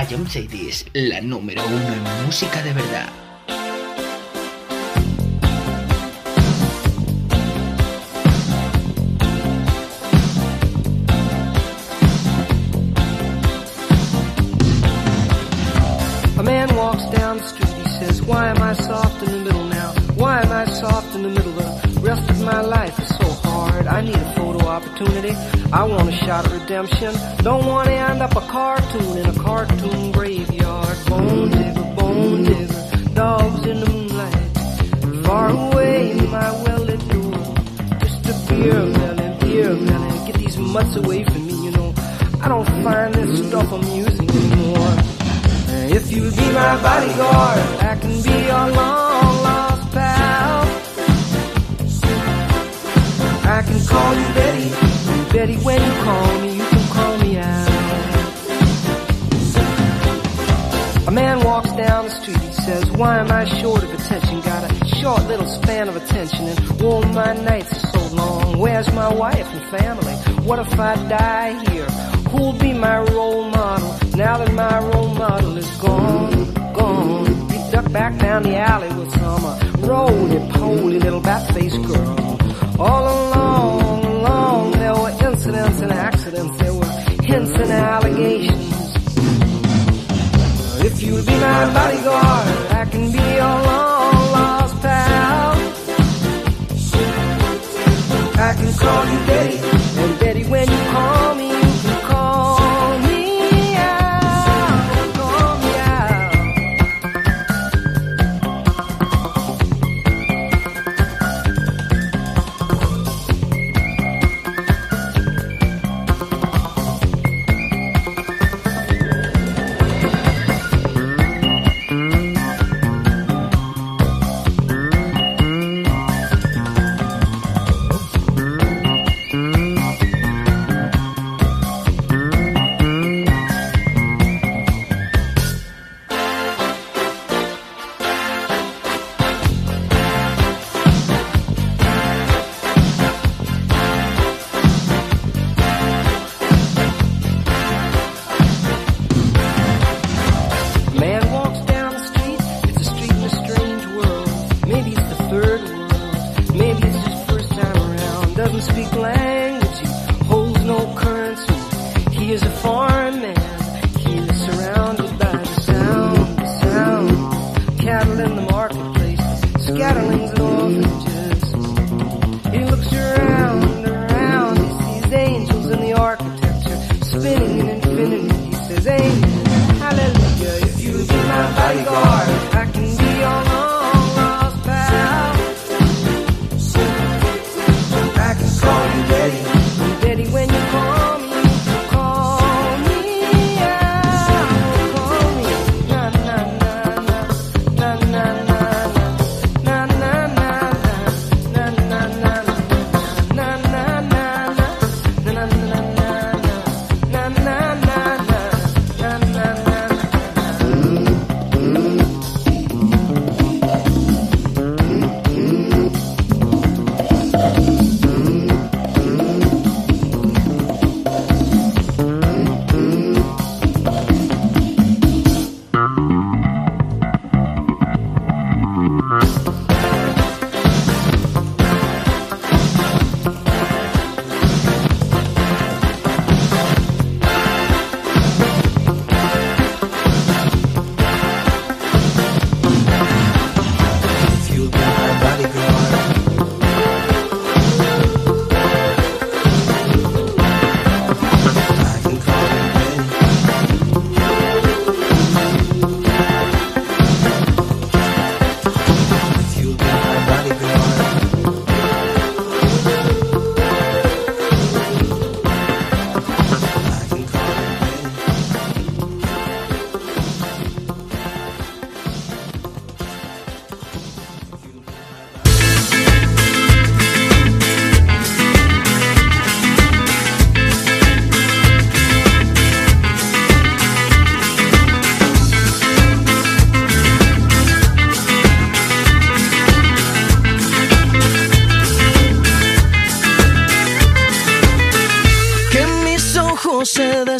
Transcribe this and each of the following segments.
A Jump Cities, la número uno en música de verdad. A man walks down the street, he says, Why am I soft opportunity. I want a shot at redemption. Don't want to end up a cartoon in a cartoon graveyard. Bone digger, bone digger, dogs in the moonlight. Far away, in my well-lit door. Just a beer melon, beer melon. Get these mutts away from me, you know. I don't find this stuff amusing anymore. If you'll be my bodyguard, I can be your long I can call you Betty, Betty when you call me, you can call me out. A man walks down the street, he says, why am I short of attention? Got a short little span of attention and all my nights are so long. Where's my wife and family? What if I die here? Who'll be my role model now that my role model is gone, gone? He ducked back down the alley with some uh, roly-poly little bat-faced girl. All along, along, there were incidents and accidents, there were hints and allegations. If you'll be my bodyguard, I can be your long lost pal. I can call you Betty,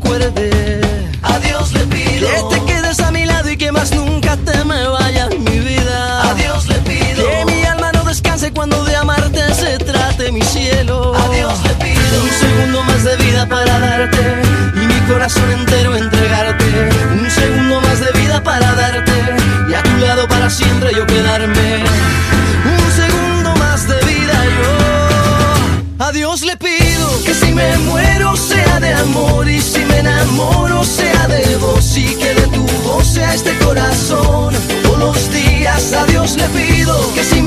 Recuerde.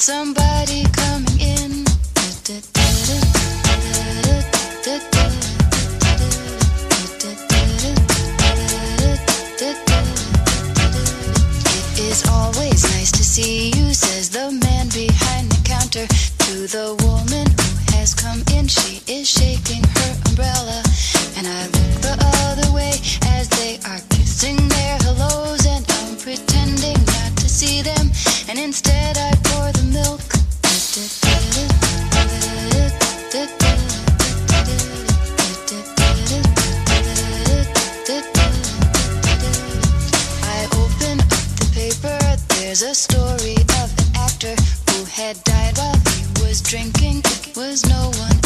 somebody coming in. It is always nice to see you, says the man behind the counter to the woman who has come in. She is shaking her umbrella, There's a story of an actor who had died while he was drinking. It was no one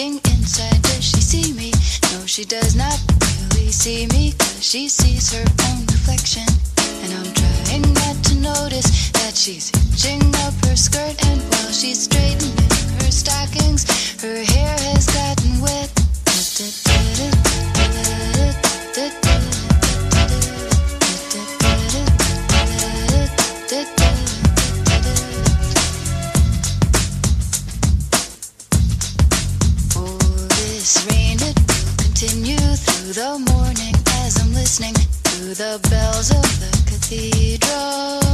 looking inside. Does she see me? No, she does not really see me. Cause she sees her own reflection. And I'm trying not to notice that she's hitching up her skirt. And while she's straightening her stockings, her hair has gotten wet. the morning as I'm listening to the bells of the cathedral.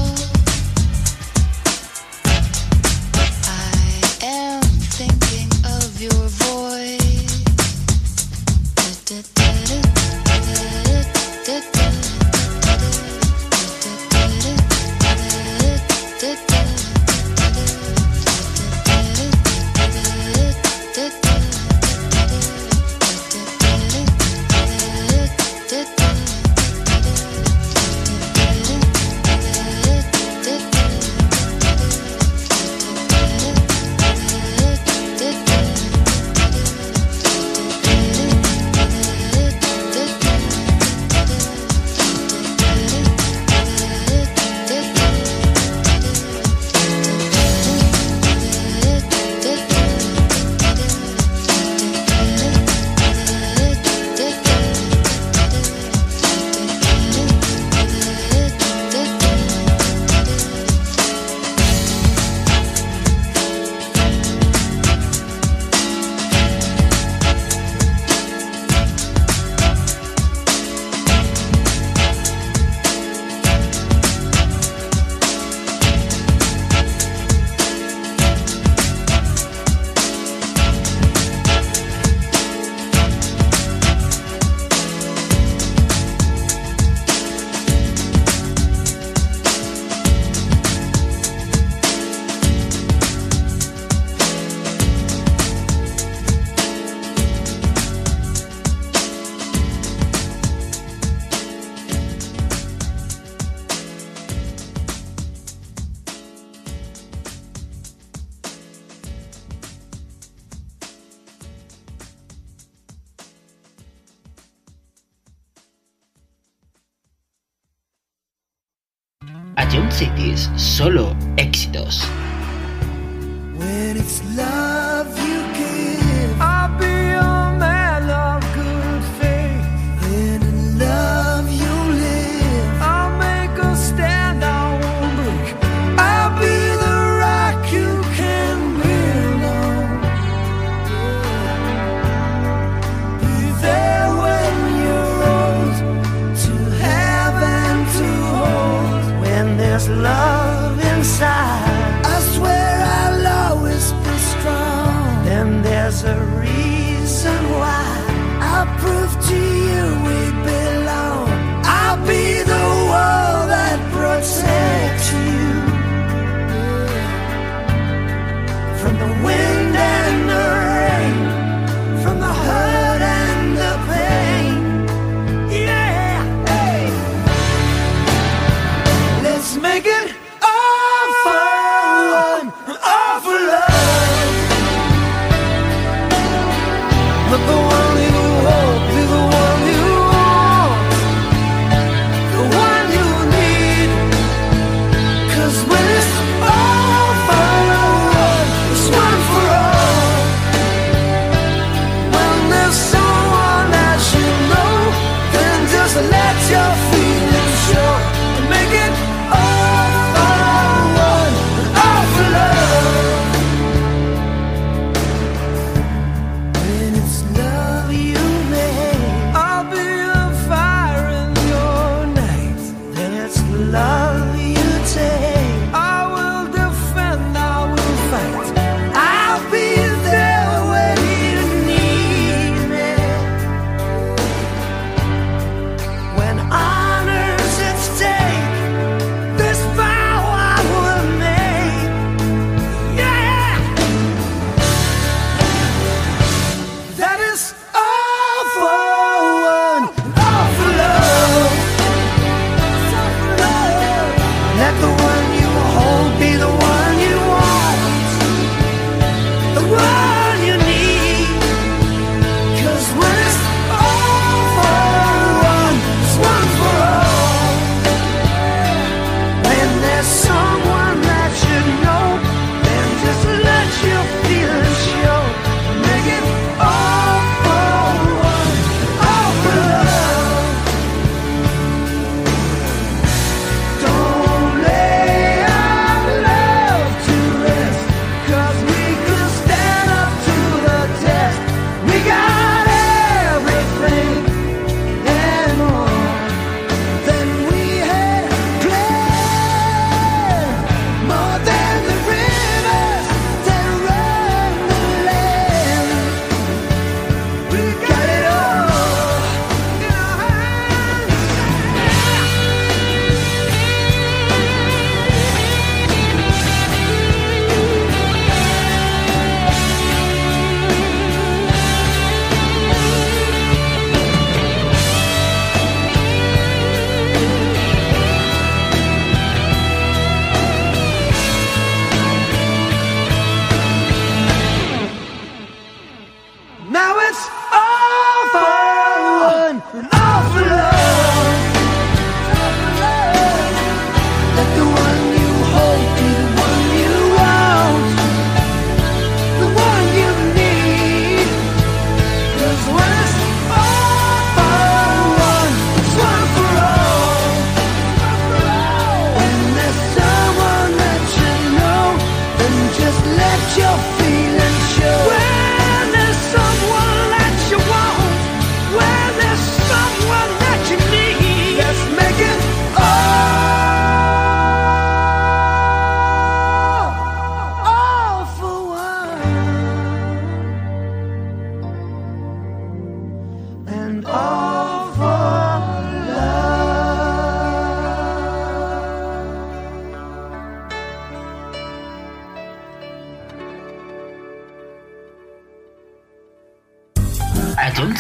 the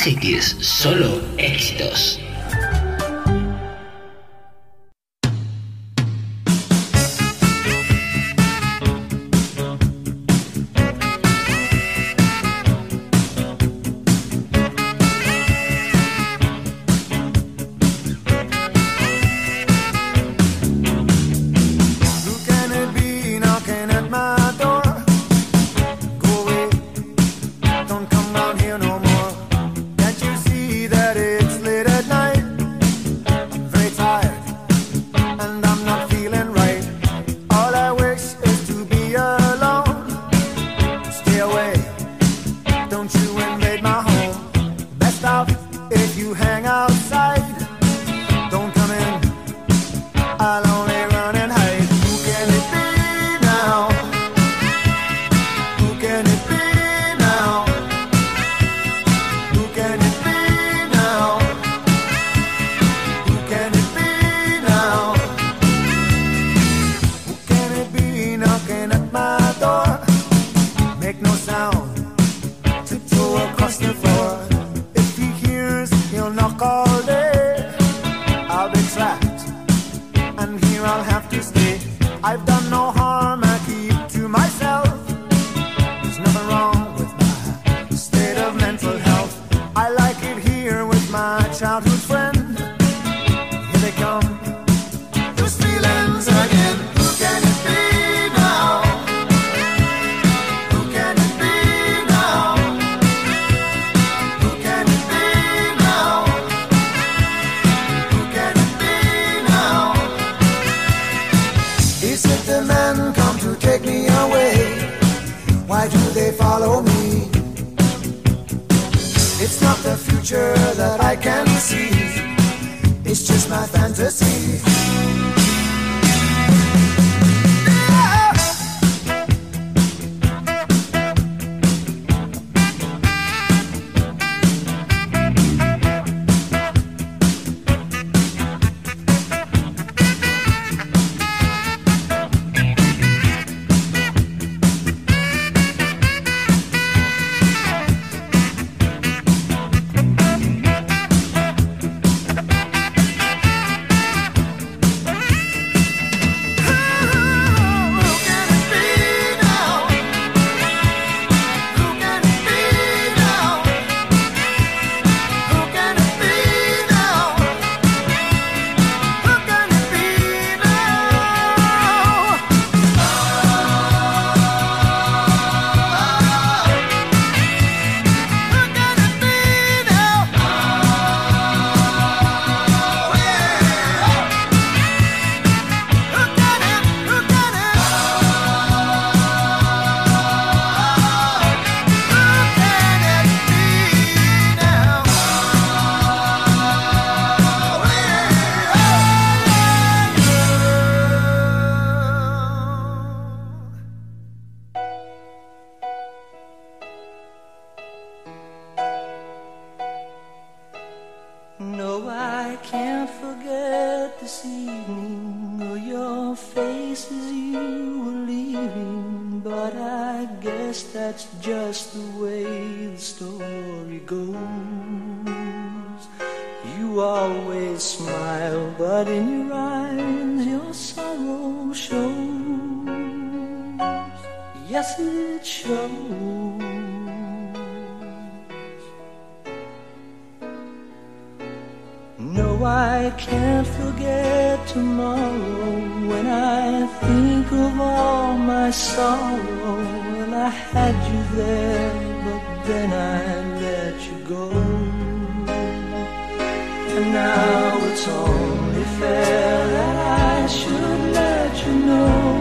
series, solo No, I can't forget tomorrow when I think of all my sorrow. When I had you there, but then I let you go. And now it's only fair that I should let you know.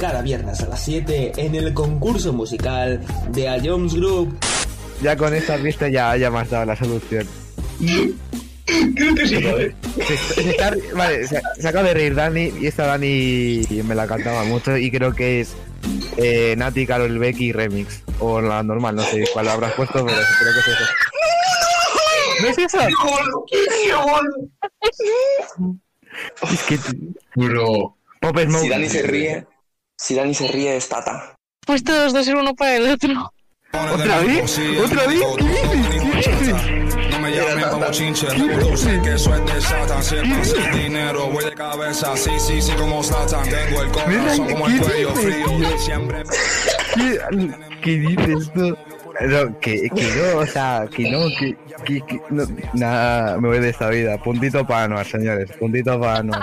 Cada viernes a las 7 en el concurso musical de A Jones Group. Ya con esta pista ya, ya me has dado la solución. Creo que sí, ¿eh? Se, se está- vale, se, se acaba de reír Dani y esta Dani me la cantaba mucho y creo que es eh, Nati, Carol Becky Remix. O la normal, no sé cuál habrás puesto, pero creo que es eso. ¿No es eso? Es que... Bro. Pop Smoke. Si Dani se ríe, si Dani se ríe es Tata. Pues todos dos ser uno para el otro. ¿Otra vez? ¿Otra vez? ¿Qué dices? ¿Qué dices? Me llamen como chinche, que es de Satan. Si es sin dinero, voy de cabeza. Sí, sí, sí, como Satan. Tengo el corazón como el ¿qué cuello frío. Siempre ¿Qué, qué dices tú? No, que, que no, o sea, que no, que, que, que no, nada, me voy de esta vida. Puntito para Anuar, señores, puntito para Anuar.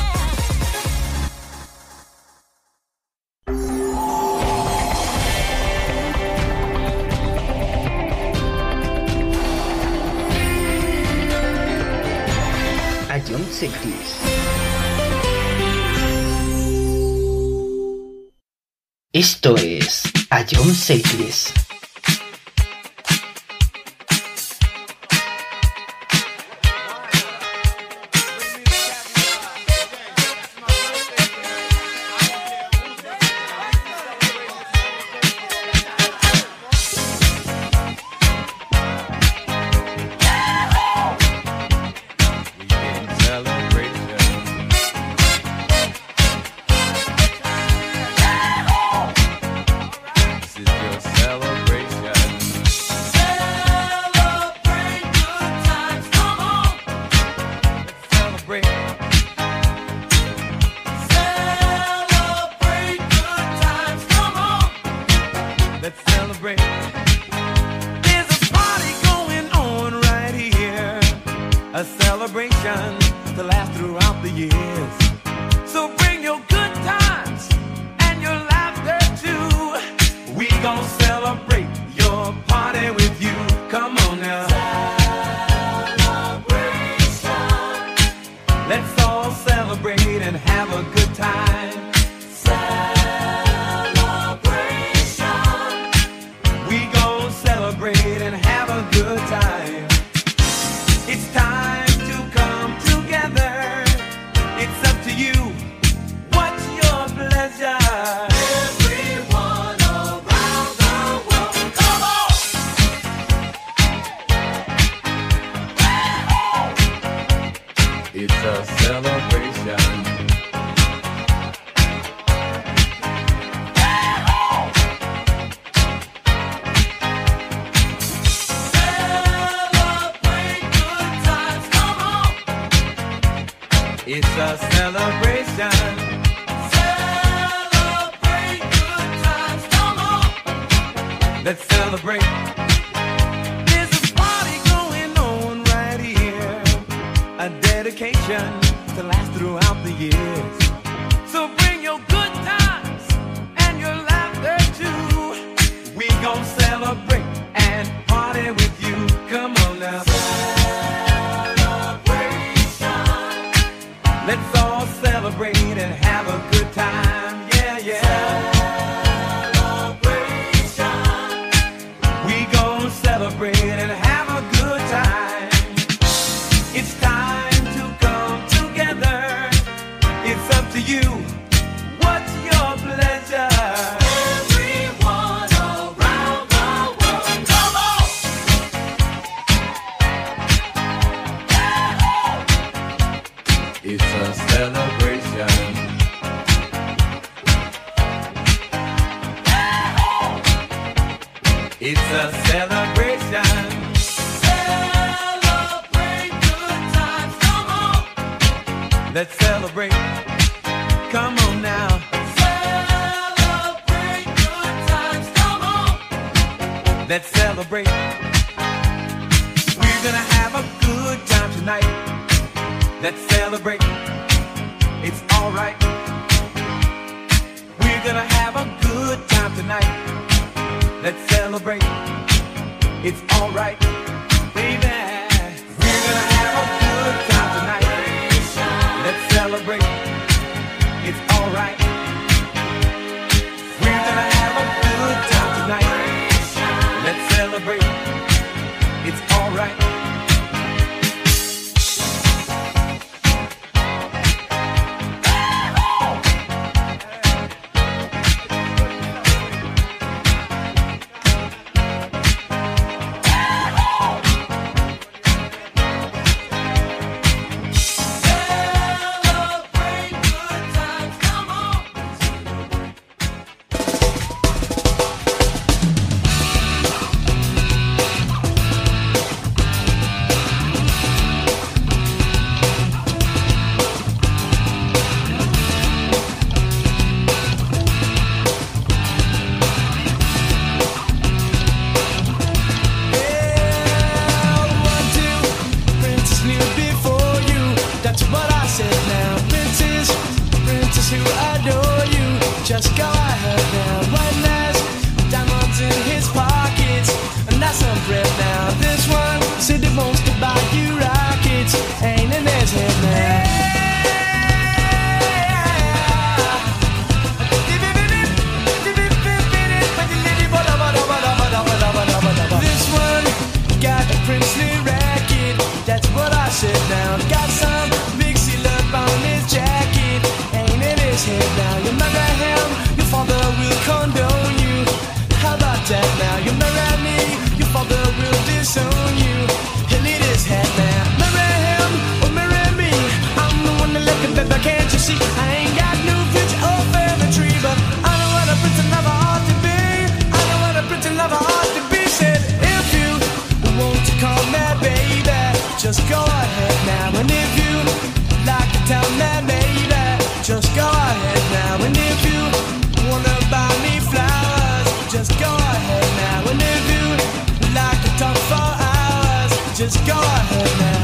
Esto es A John ocean just go ahead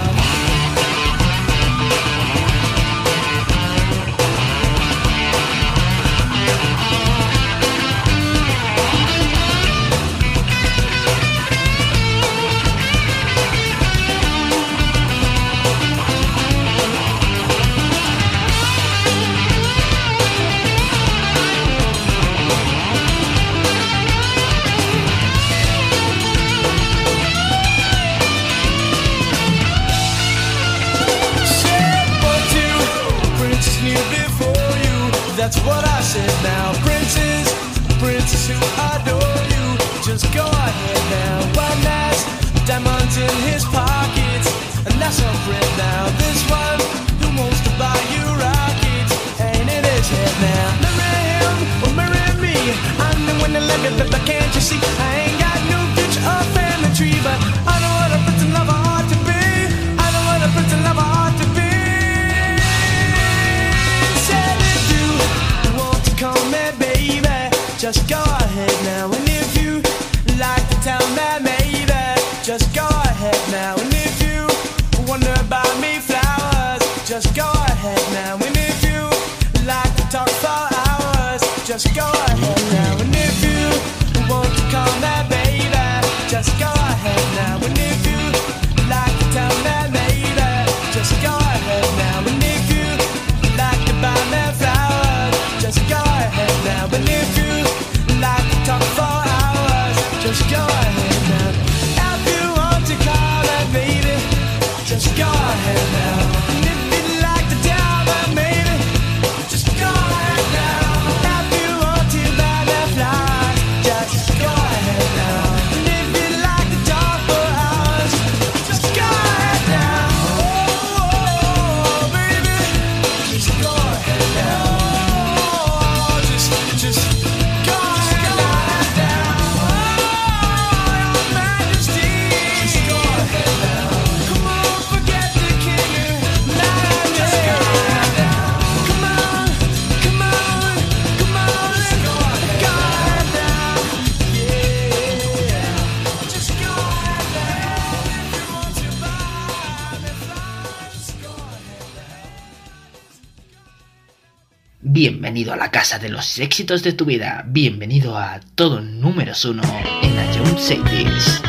de los éxitos de tu vida. Bienvenido a todo número uno en la Young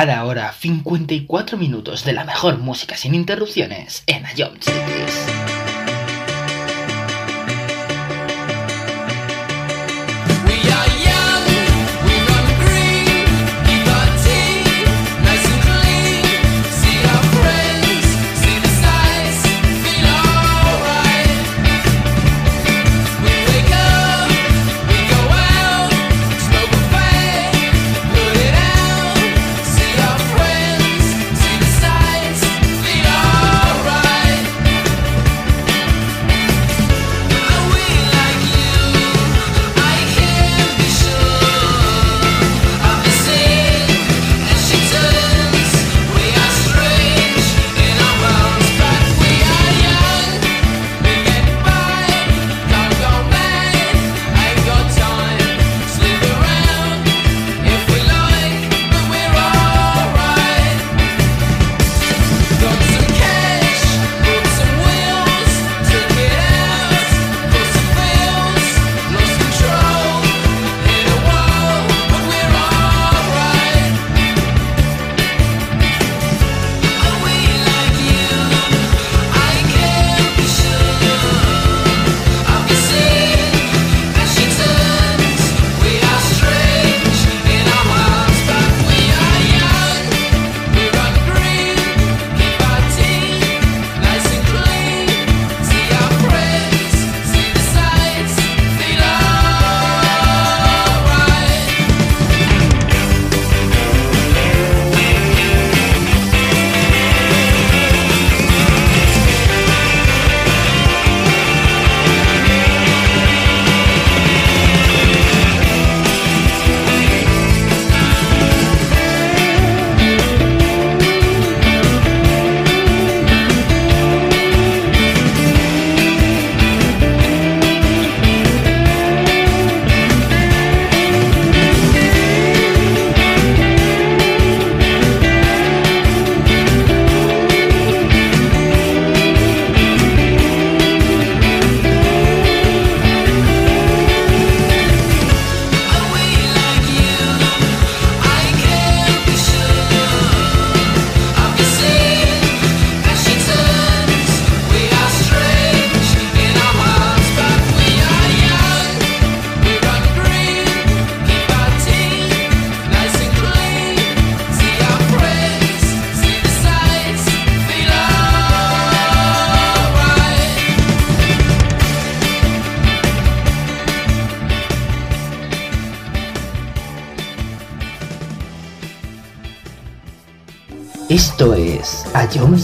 Cada hora 54 minutos de la mejor música sin interrupciones en iOS.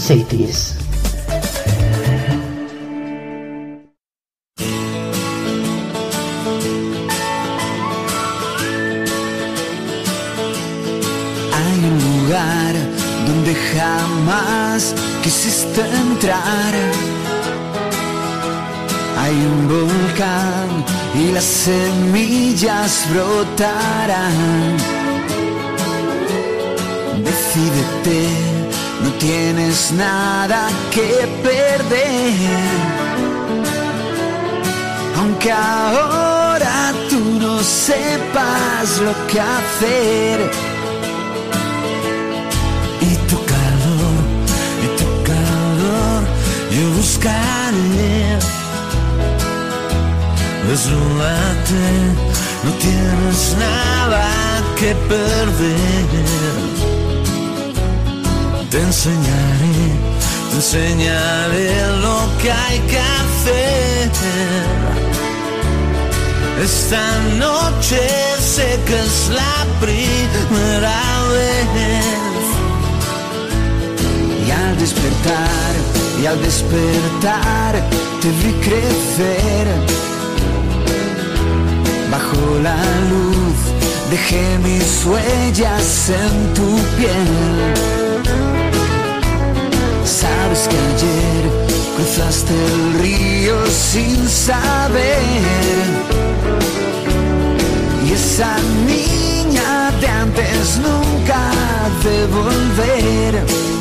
aceite isso. nada que perder. Aunque ahora tú no sepas lo que hacer. Y tu calor, y tu calor, yo buscaré. Desnúdate, no tienes nada que perder. Te enseñaré, te enseñaré lo que hay que hacer. Esta noche sé que es la primera vez. Y al despertar, y al despertar, te vi crecer. Bajo la luz, dejé mis huellas en tu piel. Sabes que ayer cruzaste el río sin saber. Y esa niña de antes nunca de volver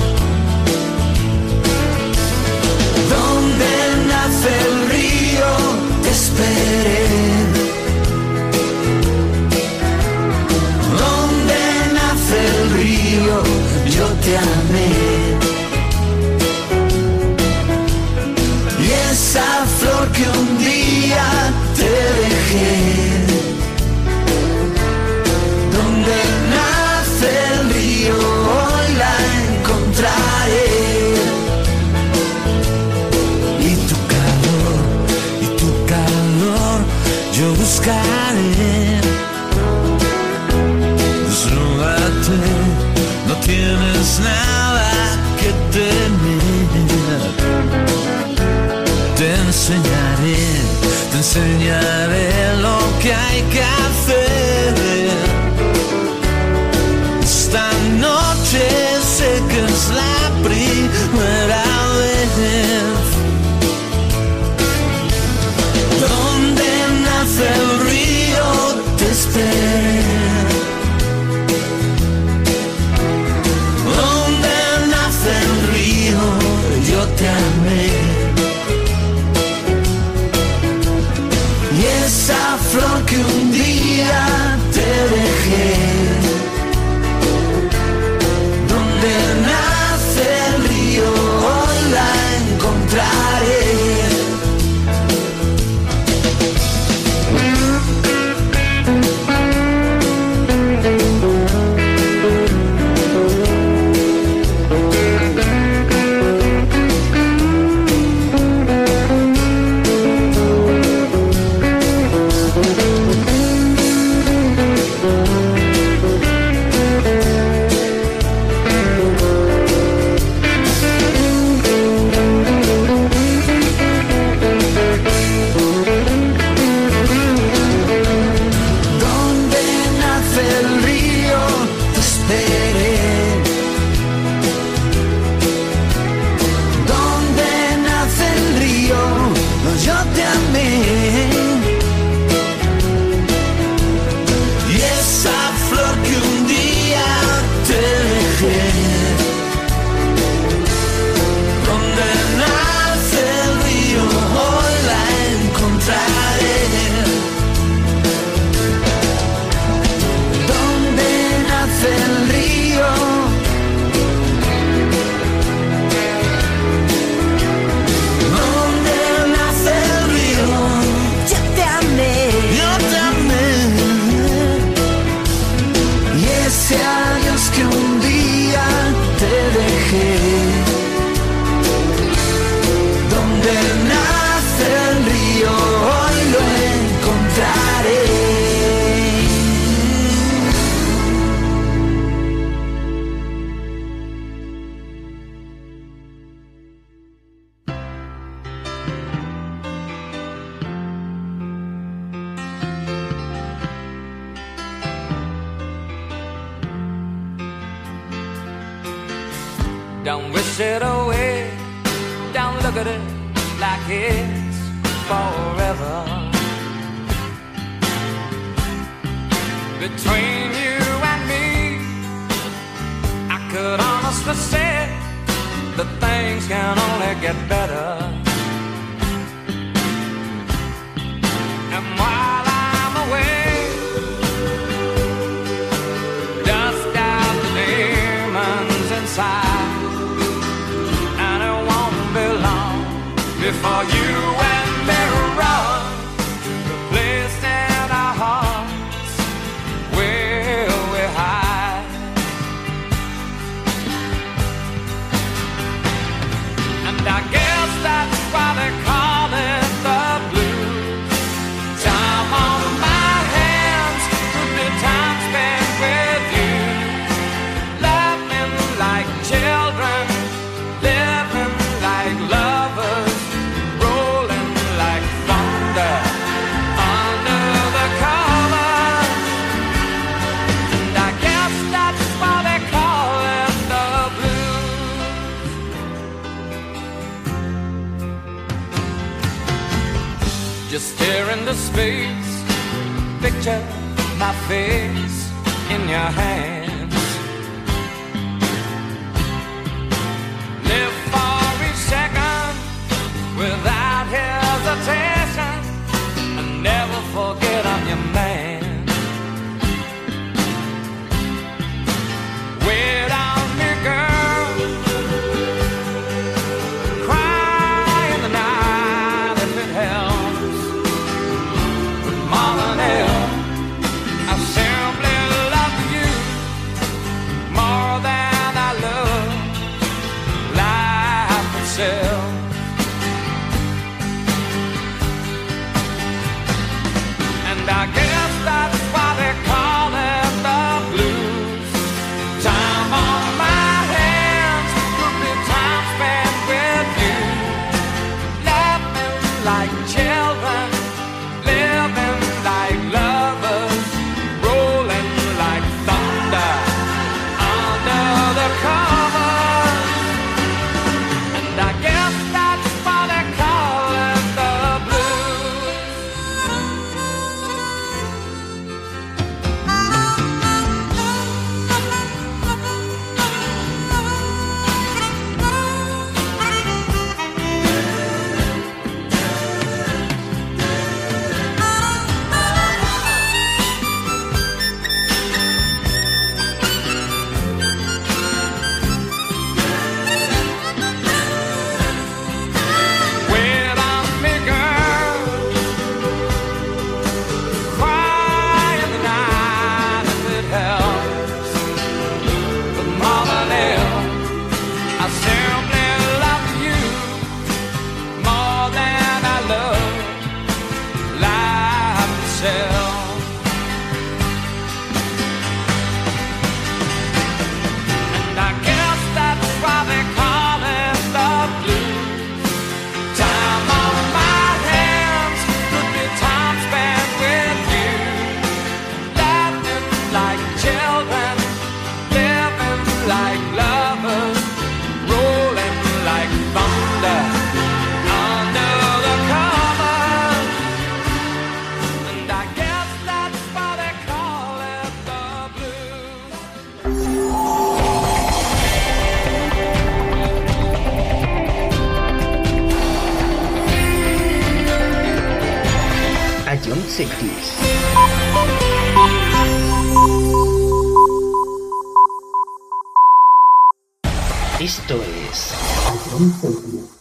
John Sectis. Esto es.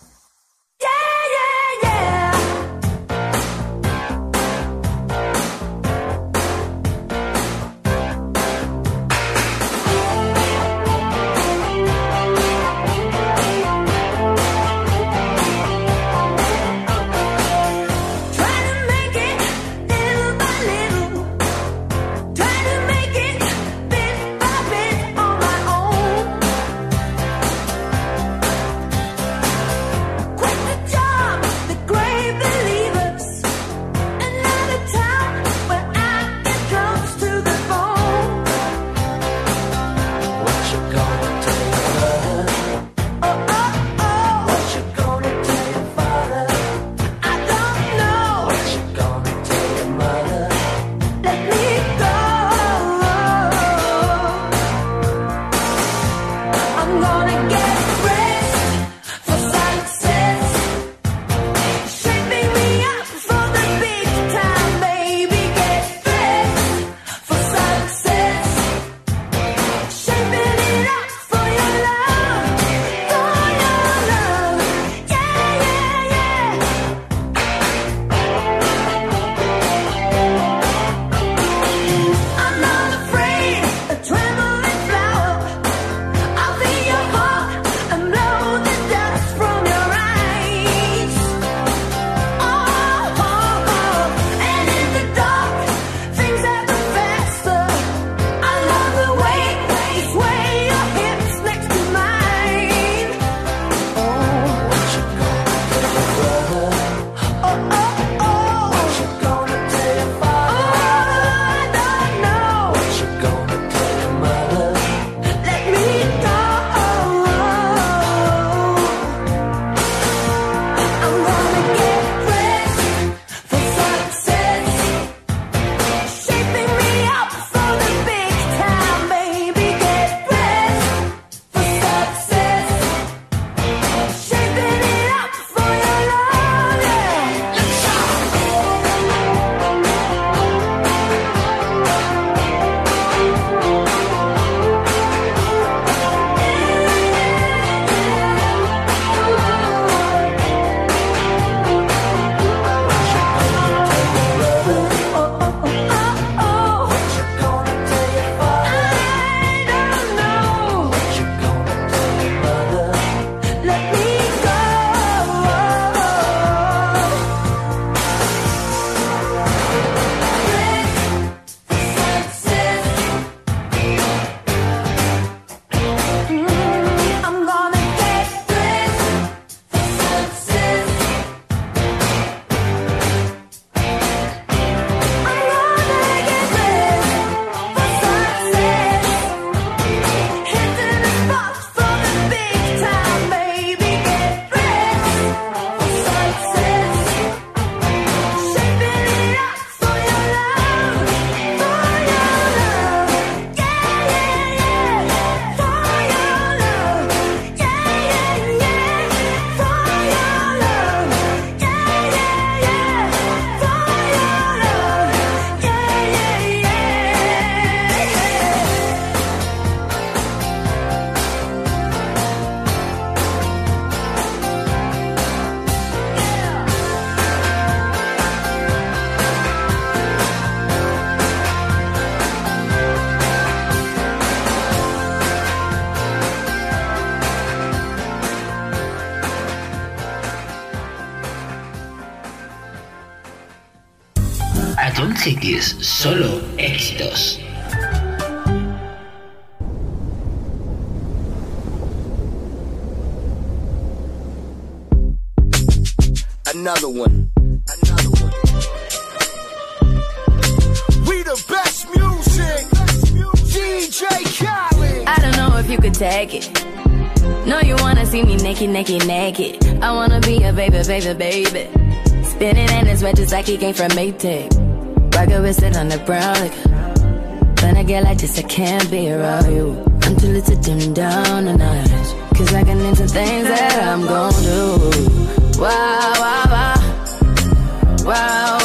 John solo éxitos. Another one. Another one. We the best music. DJ Khaled. I don't know if you could take it. No, you wanna see me naked, naked, naked. I wanna be a baby, baby, baby. Spinning in his red just like he came from Maytag. Rocket with it on the brown like. When I get like this, I can't be around you. I'm too little to dim down the night. Cause I can into things that I'm gon' do. Wow, wow, wow. Wow, wow, wow,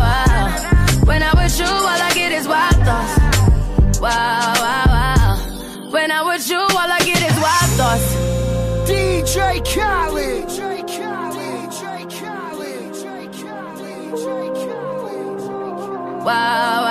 Wow,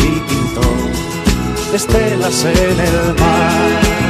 y pintó estelas en el mar.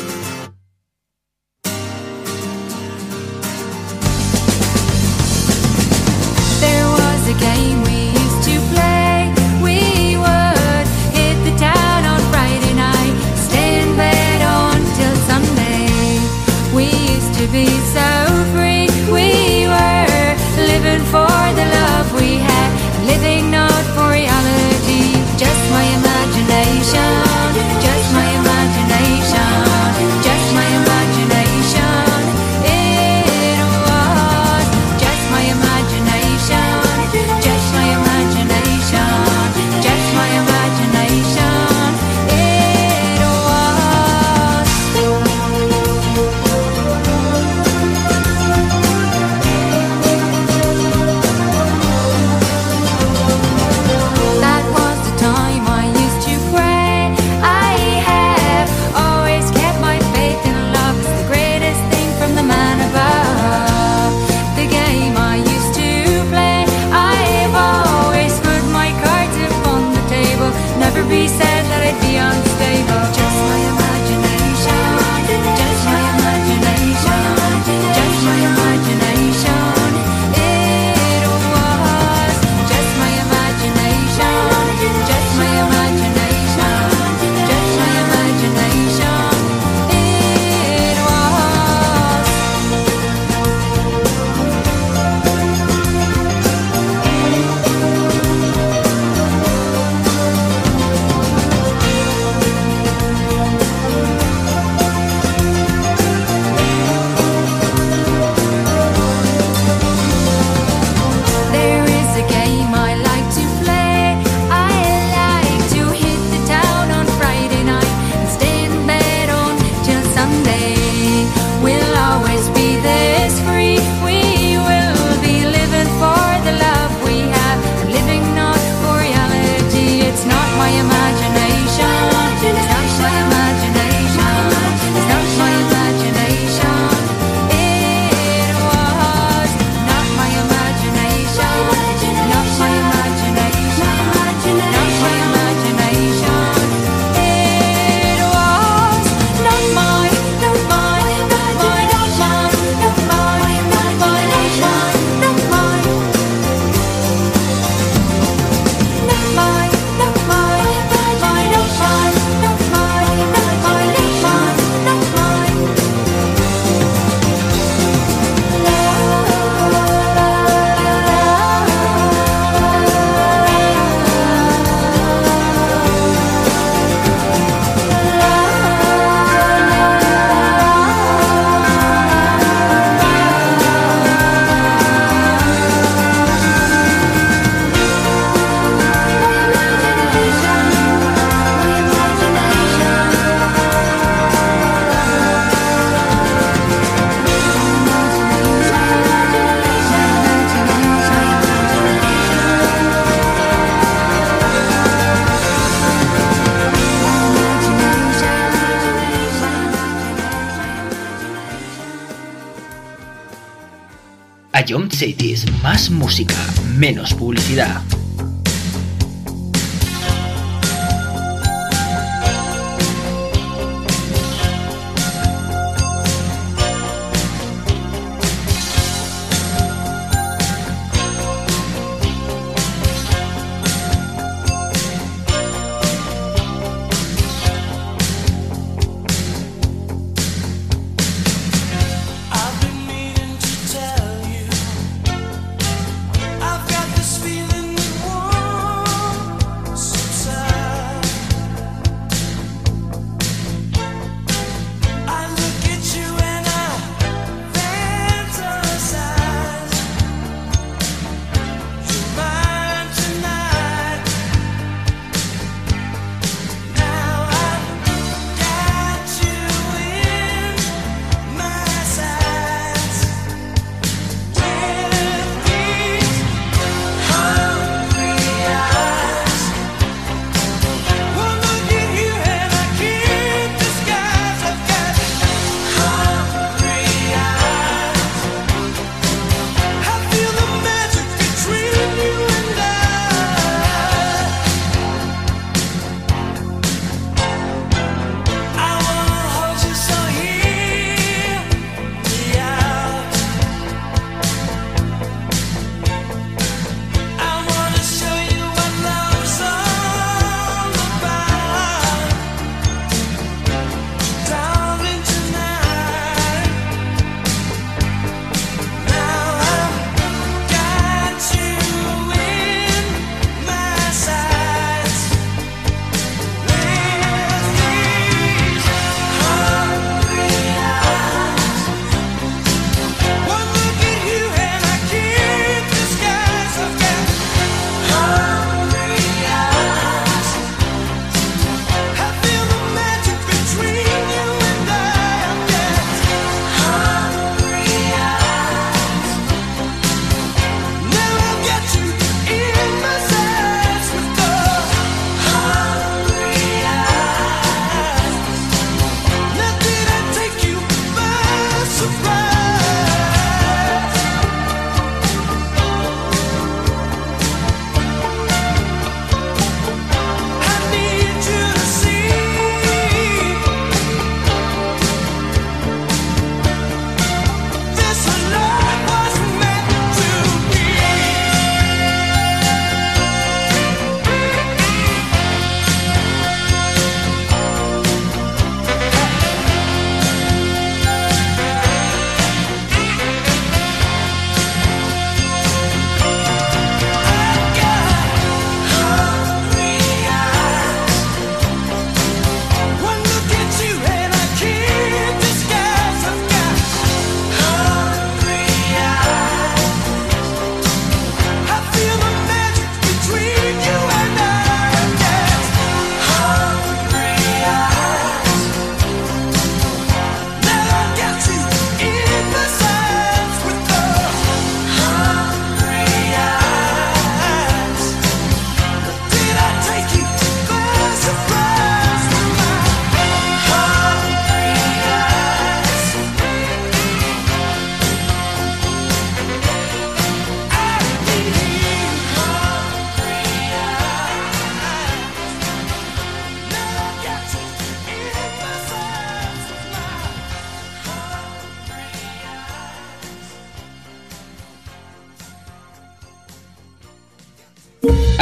música, menos publicidad.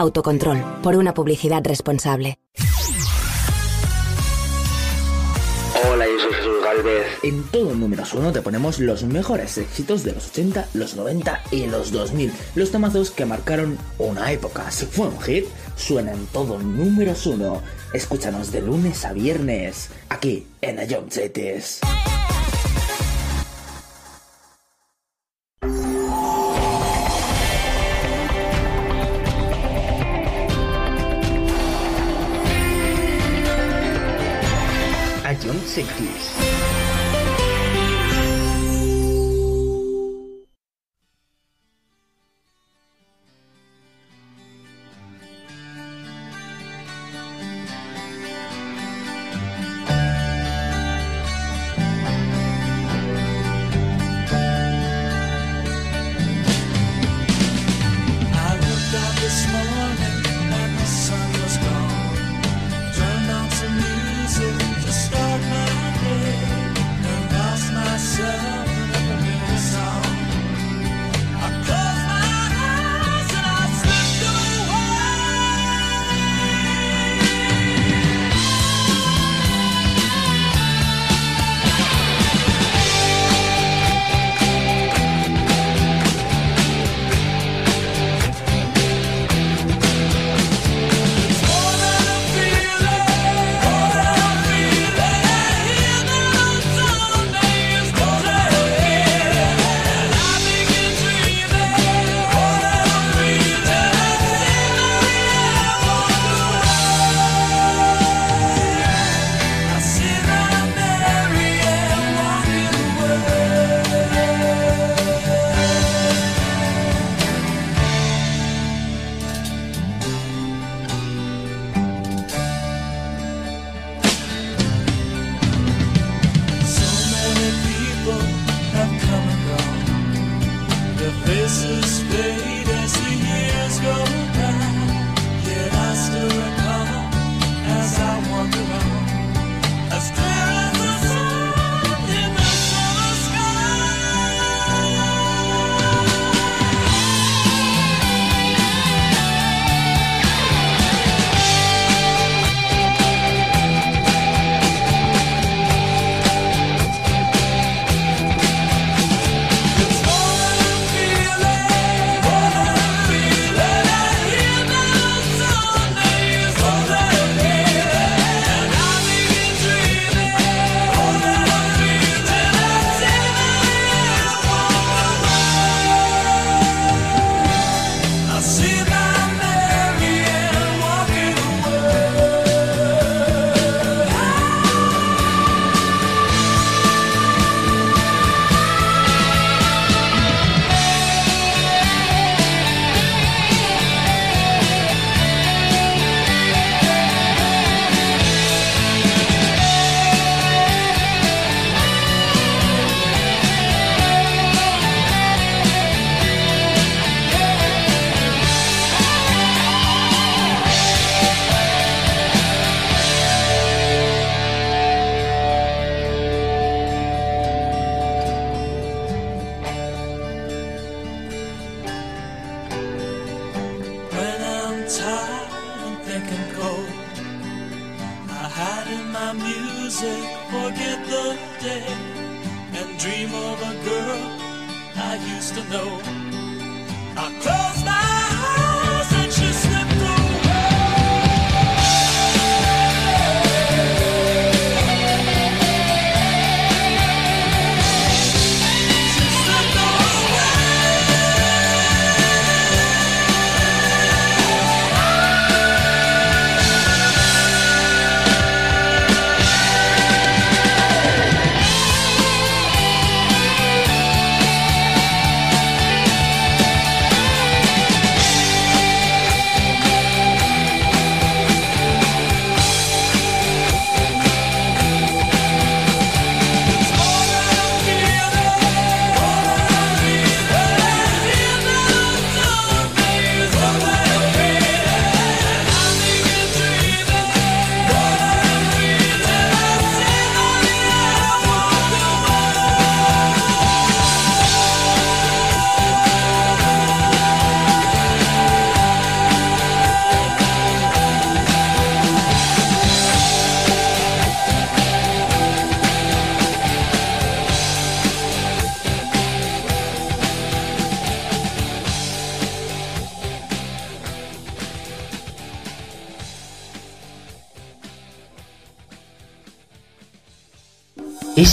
Autocontrol, por una publicidad responsable. Hola, yo soy Jesús Galvez. En todo número uno te ponemos los mejores éxitos de los 80, los 90 y los 2000. Los temazos que marcaron una época. Si fue un hit, suena en todo número uno. Escúchanos de lunes a viernes, aquí en Ayom Chetes. 60s.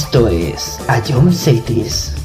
Esto es A John Cities.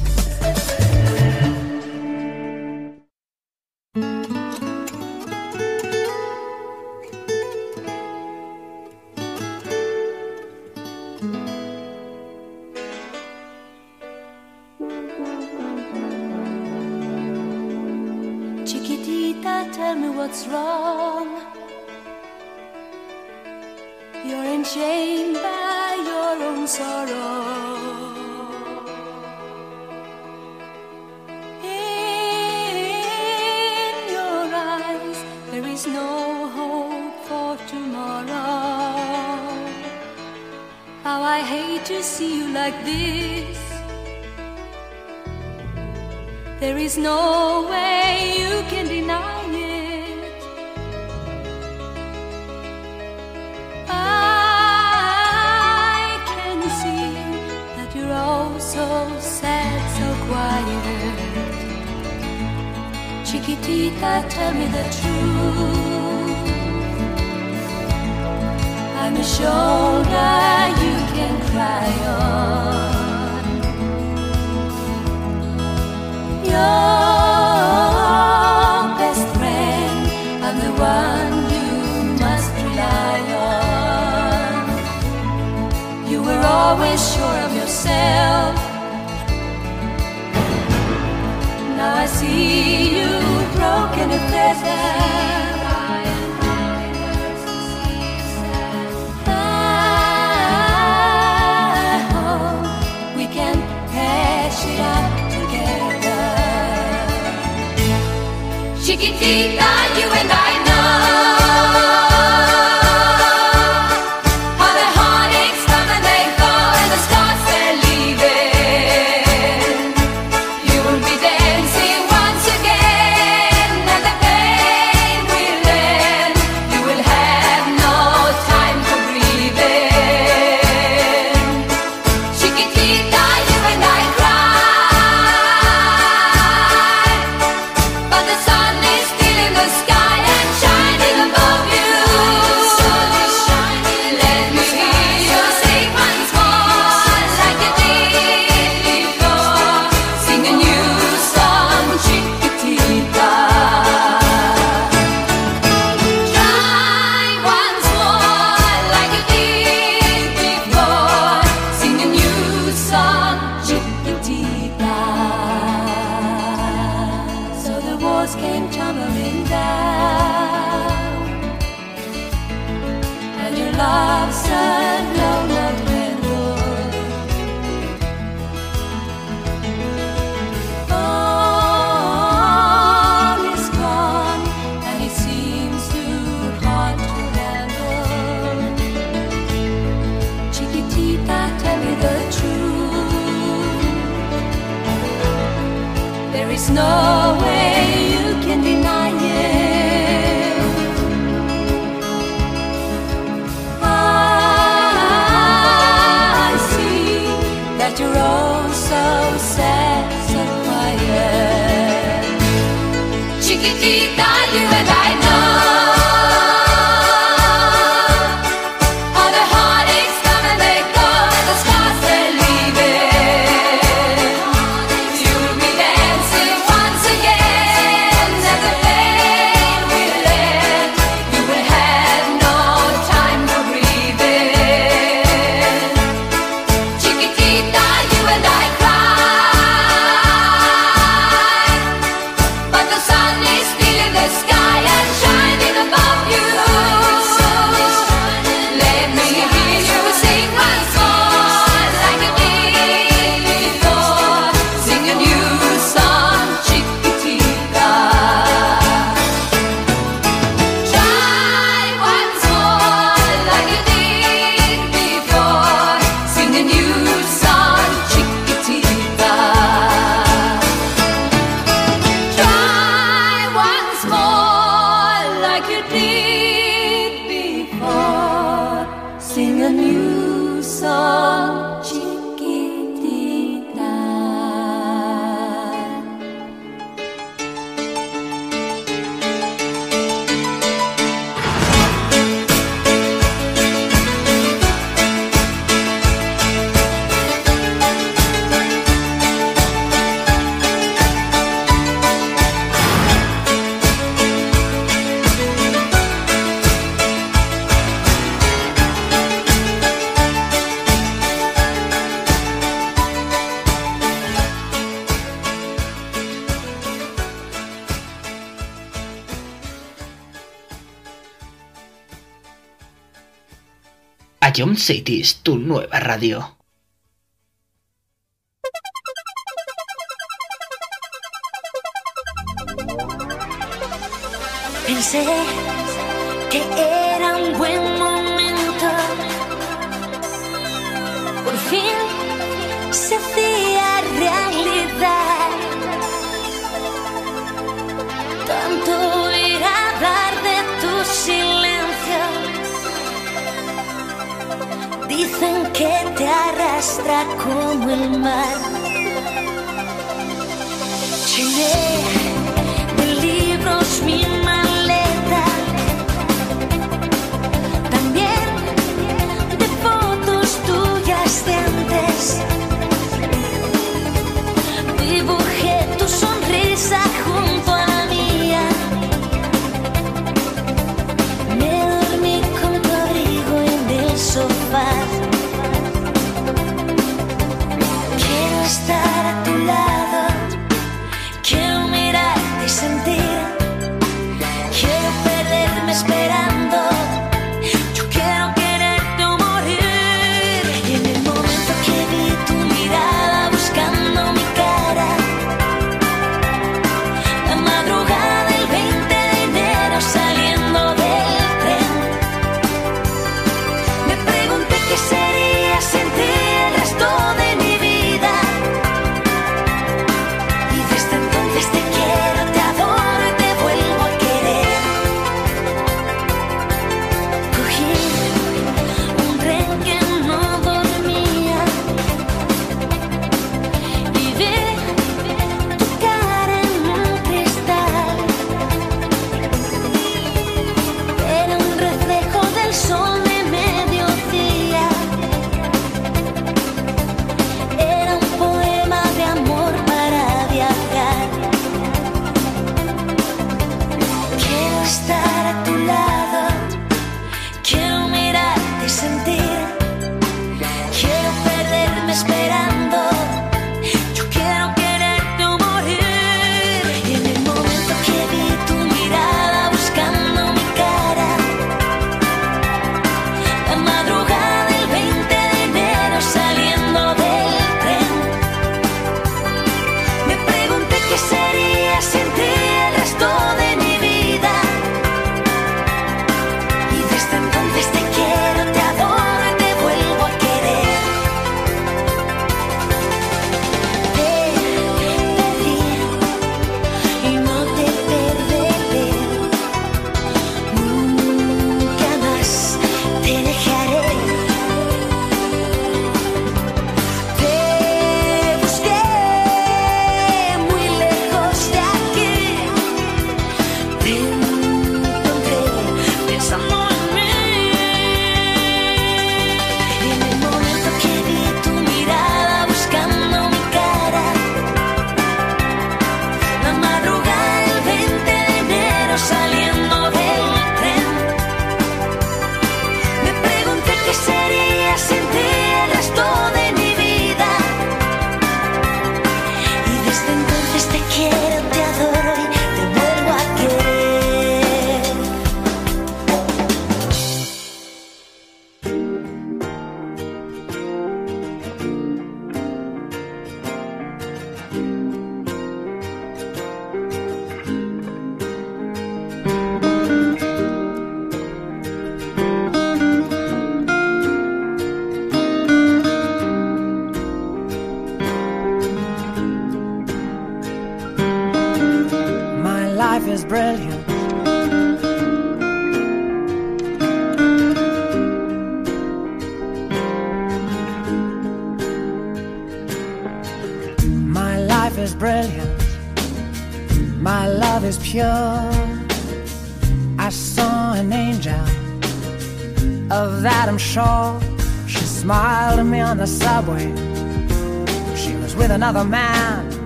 No way you can deny it. Ah, I But you're all so sad, so quiet. Chiquitita, you and I know. Ion City es tu nueva radio.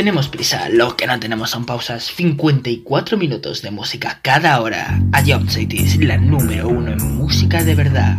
Tenemos prisa, lo que no tenemos son pausas. 54 minutos de música cada hora. A Jump City es la número uno en música de verdad.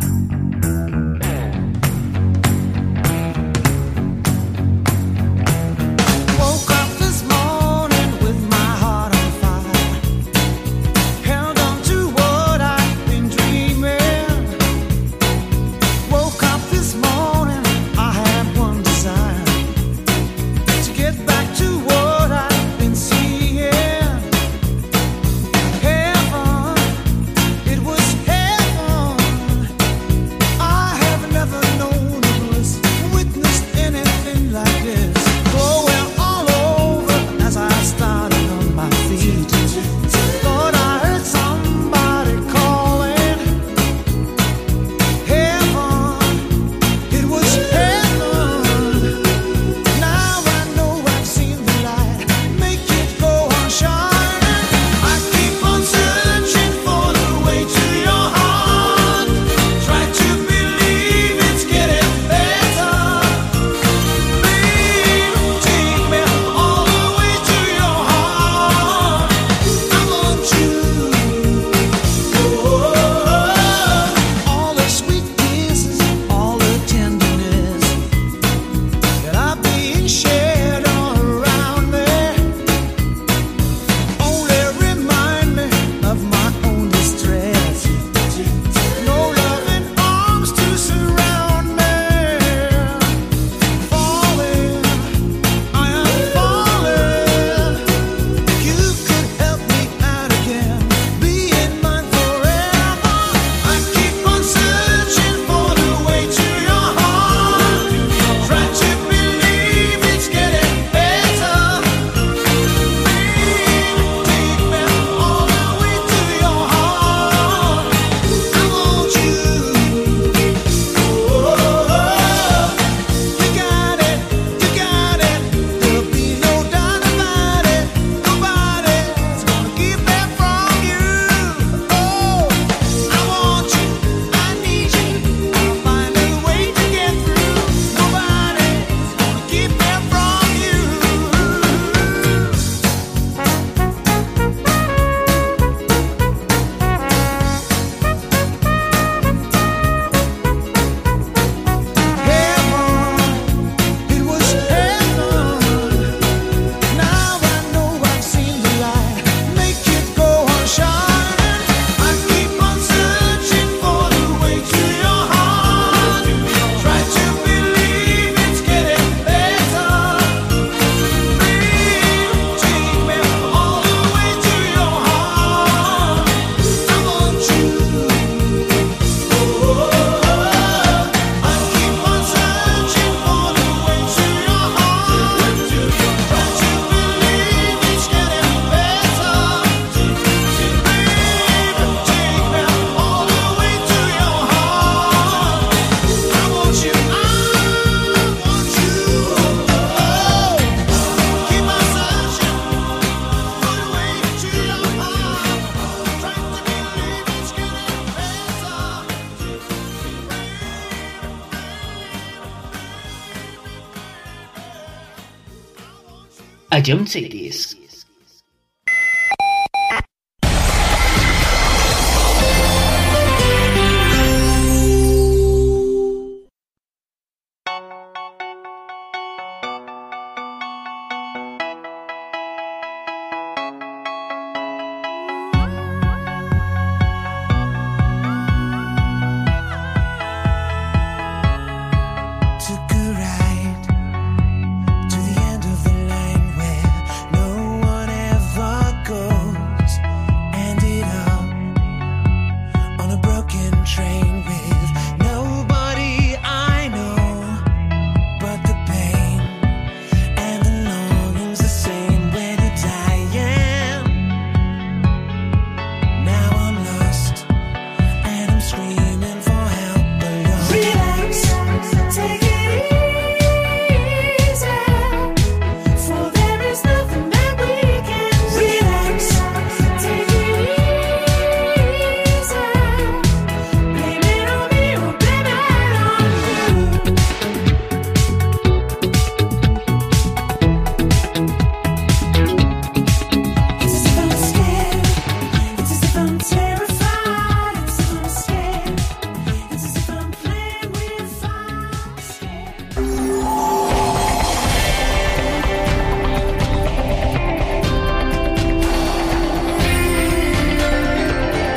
Jump செய்தி